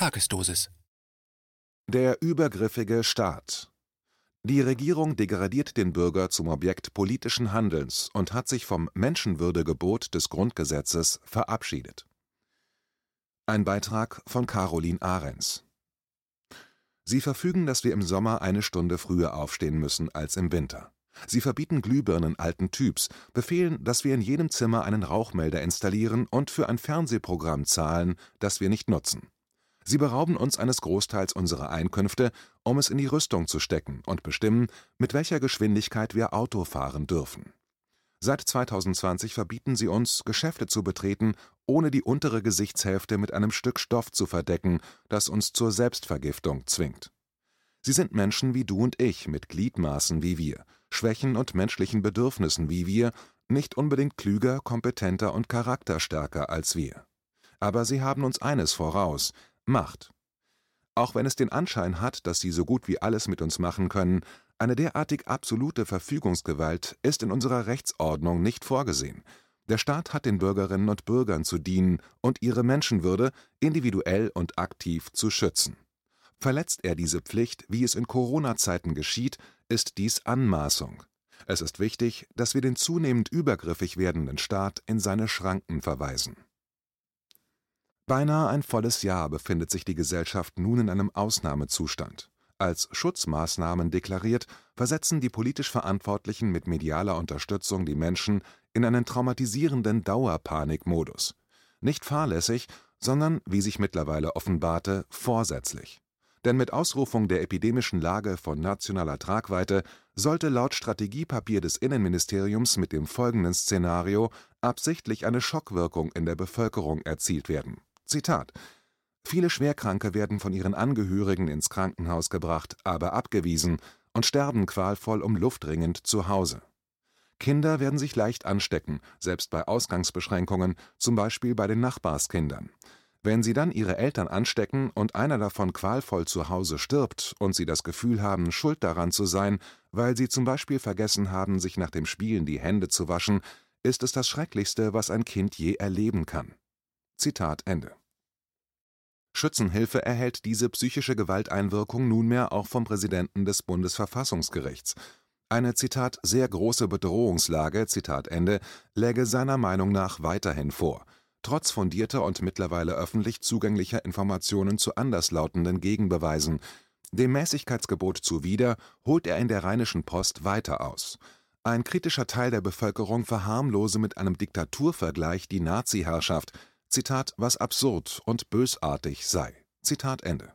Tagesdosis. Der übergriffige Staat. Die Regierung degradiert den Bürger zum Objekt politischen Handelns und hat sich vom Menschenwürdegebot des Grundgesetzes verabschiedet. Ein Beitrag von Caroline Ahrens. Sie verfügen, dass wir im Sommer eine Stunde früher aufstehen müssen als im Winter. Sie verbieten Glühbirnen alten Typs, befehlen, dass wir in jedem Zimmer einen Rauchmelder installieren und für ein Fernsehprogramm zahlen, das wir nicht nutzen. Sie berauben uns eines Großteils unserer Einkünfte, um es in die Rüstung zu stecken und bestimmen, mit welcher Geschwindigkeit wir Auto fahren dürfen. Seit 2020 verbieten sie uns, Geschäfte zu betreten, ohne die untere Gesichtshälfte mit einem Stück Stoff zu verdecken, das uns zur Selbstvergiftung zwingt. Sie sind Menschen wie du und ich, mit Gliedmaßen wie wir, Schwächen und menschlichen Bedürfnissen wie wir, nicht unbedingt klüger, kompetenter und charakterstärker als wir. Aber sie haben uns eines voraus, Macht. Auch wenn es den Anschein hat, dass sie so gut wie alles mit uns machen können, eine derartig absolute Verfügungsgewalt ist in unserer Rechtsordnung nicht vorgesehen. Der Staat hat den Bürgerinnen und Bürgern zu dienen und ihre Menschenwürde individuell und aktiv zu schützen. Verletzt er diese Pflicht, wie es in Corona-Zeiten geschieht, ist dies Anmaßung. Es ist wichtig, dass wir den zunehmend übergriffig werdenden Staat in seine Schranken verweisen. Beinahe ein volles Jahr befindet sich die Gesellschaft nun in einem Ausnahmezustand. Als Schutzmaßnahmen deklariert, versetzen die politisch Verantwortlichen mit medialer Unterstützung die Menschen in einen traumatisierenden Dauerpanikmodus. Nicht fahrlässig, sondern, wie sich mittlerweile offenbarte, vorsätzlich. Denn mit Ausrufung der epidemischen Lage von nationaler Tragweite sollte laut Strategiepapier des Innenministeriums mit dem folgenden Szenario absichtlich eine Schockwirkung in der Bevölkerung erzielt werden Zitat: Viele Schwerkranke werden von ihren Angehörigen ins Krankenhaus gebracht, aber abgewiesen und sterben qualvoll um Luft ringend zu Hause. Kinder werden sich leicht anstecken, selbst bei Ausgangsbeschränkungen, zum Beispiel bei den Nachbarskindern. Wenn sie dann ihre Eltern anstecken und einer davon qualvoll zu Hause stirbt und sie das Gefühl haben, schuld daran zu sein, weil sie zum Beispiel vergessen haben, sich nach dem Spielen die Hände zu waschen, ist es das Schrecklichste, was ein Kind je erleben kann. Zitat Ende. Schützenhilfe erhält diese psychische Gewalteinwirkung nunmehr auch vom Präsidenten des Bundesverfassungsgerichts. Eine Zitat sehr große Bedrohungslage Zitat Ende läge seiner Meinung nach weiterhin vor, trotz fundierter und mittlerweile öffentlich zugänglicher Informationen zu anderslautenden Gegenbeweisen. Dem Mäßigkeitsgebot zuwider holt er in der Rheinischen Post weiter aus. Ein kritischer Teil der Bevölkerung verharmlose mit einem Diktaturvergleich die Nazi-Herrschaft, Zitat, was absurd und bösartig sei. Zitat Ende.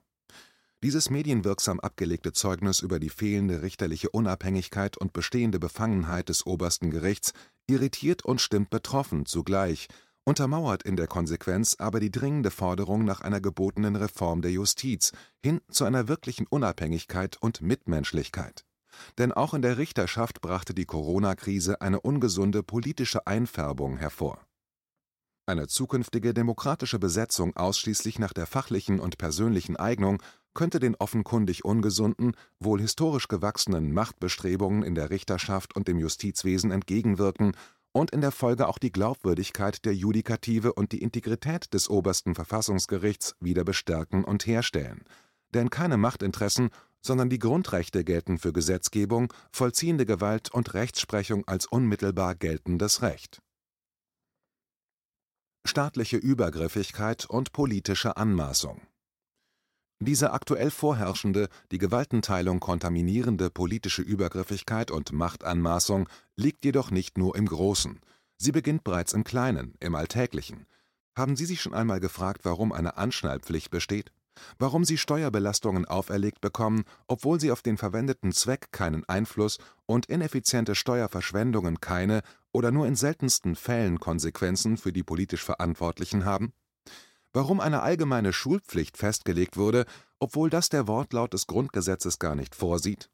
Dieses medienwirksam abgelegte Zeugnis über die fehlende richterliche Unabhängigkeit und bestehende Befangenheit des obersten Gerichts irritiert und stimmt betroffen zugleich, untermauert in der Konsequenz aber die dringende Forderung nach einer gebotenen Reform der Justiz hin zu einer wirklichen Unabhängigkeit und Mitmenschlichkeit. Denn auch in der Richterschaft brachte die Corona-Krise eine ungesunde politische Einfärbung hervor eine zukünftige demokratische Besetzung ausschließlich nach der fachlichen und persönlichen Eignung könnte den offenkundig ungesunden, wohl historisch gewachsenen Machtbestrebungen in der Richterschaft und im Justizwesen entgegenwirken und in der Folge auch die Glaubwürdigkeit der Judikative und die Integrität des obersten Verfassungsgerichts wieder bestärken und herstellen. Denn keine Machtinteressen, sondern die Grundrechte gelten für Gesetzgebung, vollziehende Gewalt und Rechtsprechung als unmittelbar geltendes Recht staatliche Übergriffigkeit und politische Anmaßung. Diese aktuell vorherrschende, die Gewaltenteilung kontaminierende politische Übergriffigkeit und Machtanmaßung liegt jedoch nicht nur im Großen. Sie beginnt bereits im Kleinen, im Alltäglichen. Haben Sie sich schon einmal gefragt, warum eine Anschnallpflicht besteht? Warum Sie Steuerbelastungen auferlegt bekommen, obwohl Sie auf den verwendeten Zweck keinen Einfluss und ineffiziente Steuerverschwendungen keine oder nur in seltensten Fällen Konsequenzen für die politisch Verantwortlichen haben? Warum eine allgemeine Schulpflicht festgelegt wurde, obwohl das der Wortlaut des Grundgesetzes gar nicht vorsieht?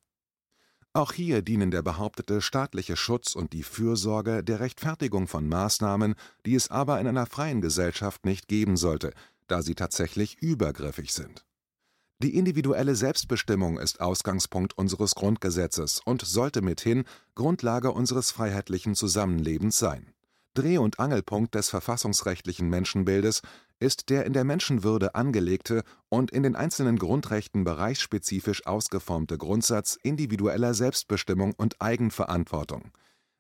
Auch hier dienen der behauptete staatliche Schutz und die Fürsorge der Rechtfertigung von Maßnahmen, die es aber in einer freien Gesellschaft nicht geben sollte, da sie tatsächlich übergriffig sind. Die individuelle Selbstbestimmung ist Ausgangspunkt unseres Grundgesetzes und sollte mithin Grundlage unseres freiheitlichen Zusammenlebens sein. Dreh- und Angelpunkt des verfassungsrechtlichen Menschenbildes ist der in der Menschenwürde angelegte und in den einzelnen Grundrechten bereichsspezifisch ausgeformte Grundsatz individueller Selbstbestimmung und Eigenverantwortung.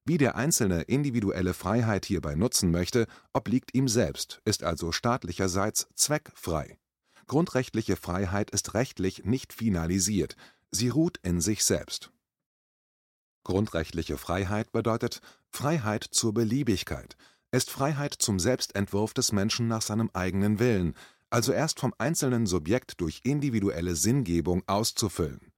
Wie der Einzelne individuelle Freiheit hierbei nutzen möchte, obliegt ihm selbst, ist also staatlicherseits zweckfrei. Grundrechtliche Freiheit ist rechtlich nicht finalisiert, sie ruht in sich selbst. Grundrechtliche Freiheit bedeutet Freiheit zur Beliebigkeit, ist Freiheit zum Selbstentwurf des Menschen nach seinem eigenen Willen, also erst vom einzelnen Subjekt durch individuelle Sinngebung auszufüllen.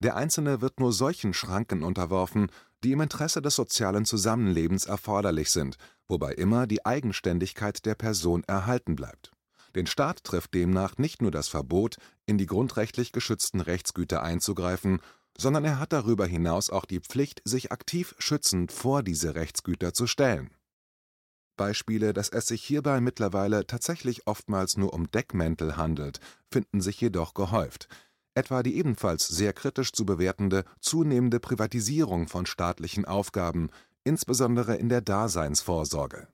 Der Einzelne wird nur solchen Schranken unterworfen, die im Interesse des sozialen Zusammenlebens erforderlich sind, wobei immer die Eigenständigkeit der Person erhalten bleibt. Den Staat trifft demnach nicht nur das Verbot, in die grundrechtlich geschützten Rechtsgüter einzugreifen, sondern er hat darüber hinaus auch die Pflicht, sich aktiv schützend vor diese Rechtsgüter zu stellen Beispiele, dass es sich hierbei mittlerweile tatsächlich oftmals nur um Deckmäntel handelt, finden sich jedoch gehäuft, etwa die ebenfalls sehr kritisch zu bewertende zunehmende Privatisierung von staatlichen Aufgaben, insbesondere in der Daseinsvorsorge.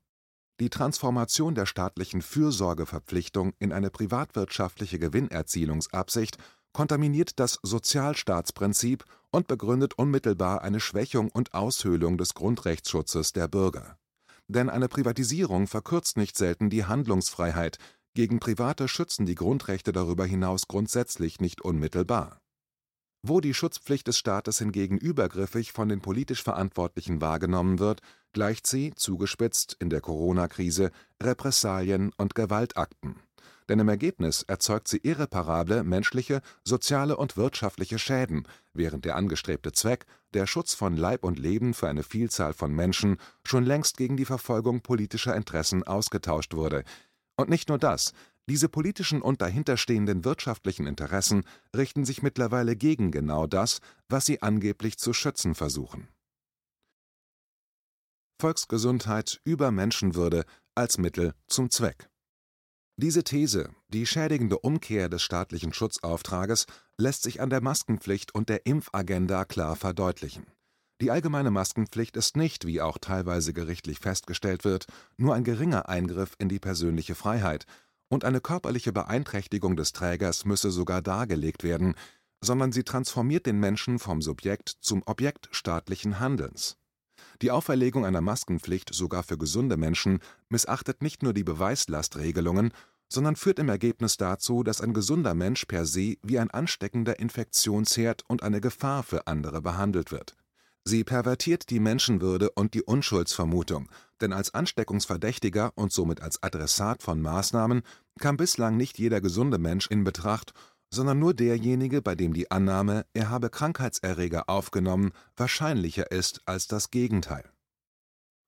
Die Transformation der staatlichen Fürsorgeverpflichtung in eine privatwirtschaftliche Gewinnerzielungsabsicht kontaminiert das Sozialstaatsprinzip und begründet unmittelbar eine Schwächung und Aushöhlung des Grundrechtsschutzes der Bürger denn eine Privatisierung verkürzt nicht selten die Handlungsfreiheit, gegen Private schützen die Grundrechte darüber hinaus grundsätzlich nicht unmittelbar. Wo die Schutzpflicht des Staates hingegen übergriffig von den politisch Verantwortlichen wahrgenommen wird, gleicht sie, zugespitzt in der Corona-Krise, Repressalien und Gewaltakten denn im Ergebnis erzeugt sie irreparable menschliche, soziale und wirtschaftliche Schäden, während der angestrebte Zweck, der Schutz von Leib und Leben für eine Vielzahl von Menschen, schon längst gegen die Verfolgung politischer Interessen ausgetauscht wurde. Und nicht nur das, diese politischen und dahinterstehenden wirtschaftlichen Interessen richten sich mittlerweile gegen genau das, was sie angeblich zu schützen versuchen. Volksgesundheit über Menschenwürde als Mittel zum Zweck diese These, die schädigende Umkehr des staatlichen Schutzauftrages, lässt sich an der Maskenpflicht und der Impfagenda klar verdeutlichen. Die allgemeine Maskenpflicht ist nicht, wie auch teilweise gerichtlich festgestellt wird, nur ein geringer Eingriff in die persönliche Freiheit, und eine körperliche Beeinträchtigung des Trägers müsse sogar dargelegt werden, sondern sie transformiert den Menschen vom Subjekt zum Objekt staatlichen Handelns. Die Auferlegung einer Maskenpflicht sogar für gesunde Menschen missachtet nicht nur die Beweislastregelungen, sondern führt im Ergebnis dazu, dass ein gesunder Mensch per se wie ein ansteckender Infektionsherd und eine Gefahr für andere behandelt wird. Sie pervertiert die Menschenwürde und die Unschuldsvermutung, denn als Ansteckungsverdächtiger und somit als Adressat von Maßnahmen kam bislang nicht jeder gesunde Mensch in Betracht, sondern nur derjenige, bei dem die Annahme, er habe Krankheitserreger aufgenommen, wahrscheinlicher ist als das Gegenteil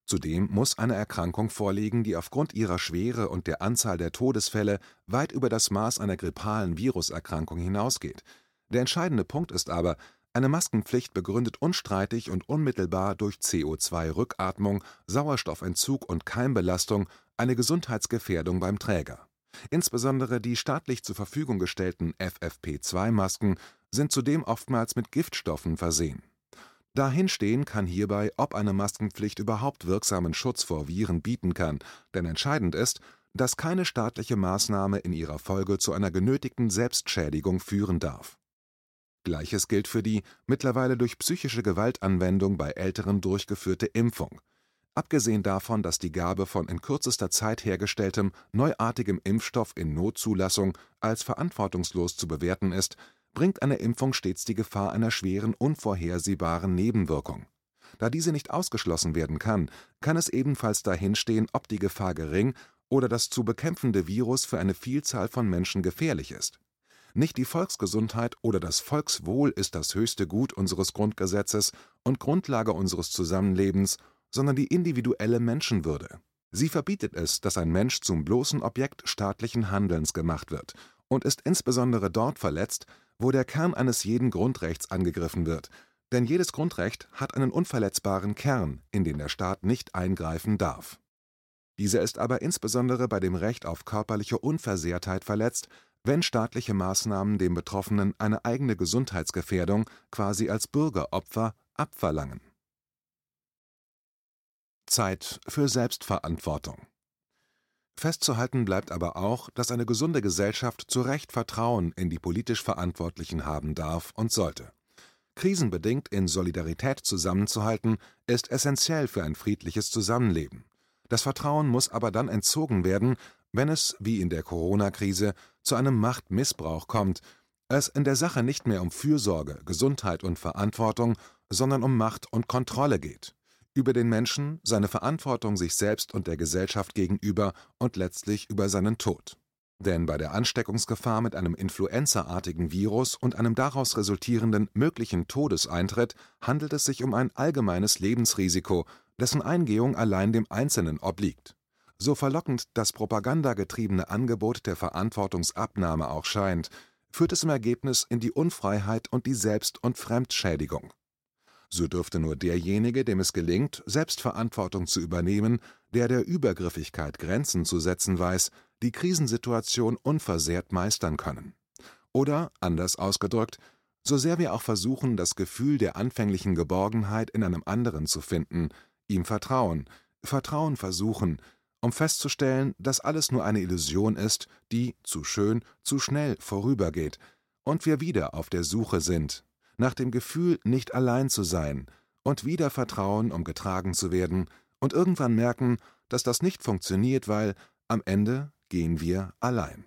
Zudem muss eine Erkrankung vorliegen, die aufgrund ihrer Schwere und der Anzahl der Todesfälle weit über das Maß einer grippalen Viruserkrankung hinausgeht. Der entscheidende Punkt ist aber, eine Maskenpflicht begründet unstreitig und unmittelbar durch CO2-Rückatmung, Sauerstoffentzug und Keimbelastung eine Gesundheitsgefährdung beim Träger. Insbesondere die staatlich zur Verfügung gestellten FFP2-Masken sind zudem oftmals mit Giftstoffen versehen Dahinstehen kann hierbei, ob eine Maskenpflicht überhaupt wirksamen Schutz vor Viren bieten kann, denn entscheidend ist, dass keine staatliche Maßnahme in ihrer Folge zu einer genötigten Selbstschädigung führen darf. Gleiches gilt für die mittlerweile durch psychische Gewaltanwendung bei Älteren durchgeführte Impfung. Abgesehen davon, dass die Gabe von in kürzester Zeit hergestelltem, neuartigem Impfstoff in Notzulassung als verantwortungslos zu bewerten ist bringt eine Impfung stets die Gefahr einer schweren unvorhersehbaren Nebenwirkung. Da diese nicht ausgeschlossen werden kann, kann es ebenfalls dahinstehen, ob die Gefahr gering oder das zu bekämpfende Virus für eine Vielzahl von Menschen gefährlich ist. Nicht die Volksgesundheit oder das Volkswohl ist das höchste Gut unseres Grundgesetzes und Grundlage unseres Zusammenlebens, sondern die individuelle Menschenwürde. Sie verbietet es, dass ein Mensch zum bloßen Objekt staatlichen Handelns gemacht wird und ist insbesondere dort verletzt, wo der Kern eines jeden Grundrechts angegriffen wird, denn jedes Grundrecht hat einen unverletzbaren Kern, in den der Staat nicht eingreifen darf. Dieser ist aber insbesondere bei dem Recht auf körperliche Unversehrtheit verletzt, wenn staatliche Maßnahmen dem Betroffenen eine eigene Gesundheitsgefährdung quasi als Bürgeropfer abverlangen. Zeit für Selbstverantwortung Festzuhalten bleibt aber auch, dass eine gesunde Gesellschaft zu Recht Vertrauen in die politisch Verantwortlichen haben darf und sollte. Krisenbedingt in Solidarität zusammenzuhalten, ist essentiell für ein friedliches Zusammenleben. Das Vertrauen muss aber dann entzogen werden, wenn es, wie in der Corona-Krise, zu einem Machtmissbrauch kommt, es in der Sache nicht mehr um Fürsorge, Gesundheit und Verantwortung, sondern um Macht und Kontrolle geht über den Menschen, seine Verantwortung sich selbst und der Gesellschaft gegenüber und letztlich über seinen Tod. Denn bei der Ansteckungsgefahr mit einem influenzaartigen Virus und einem daraus resultierenden möglichen Todeseintritt handelt es sich um ein allgemeines Lebensrisiko, dessen Eingehung allein dem Einzelnen obliegt. So verlockend das propagandagetriebene Angebot der Verantwortungsabnahme auch scheint, führt es im Ergebnis in die Unfreiheit und die Selbst- und Fremdschädigung so dürfte nur derjenige, dem es gelingt, Selbstverantwortung zu übernehmen, der der Übergriffigkeit Grenzen zu setzen weiß, die Krisensituation unversehrt meistern können. Oder, anders ausgedrückt, so sehr wir auch versuchen, das Gefühl der anfänglichen Geborgenheit in einem anderen zu finden, ihm vertrauen, Vertrauen versuchen, um festzustellen, dass alles nur eine Illusion ist, die, zu schön, zu schnell vorübergeht, und wir wieder auf der Suche sind, nach dem Gefühl, nicht allein zu sein, und wieder vertrauen, um getragen zu werden, und irgendwann merken, dass das nicht funktioniert, weil am Ende gehen wir allein.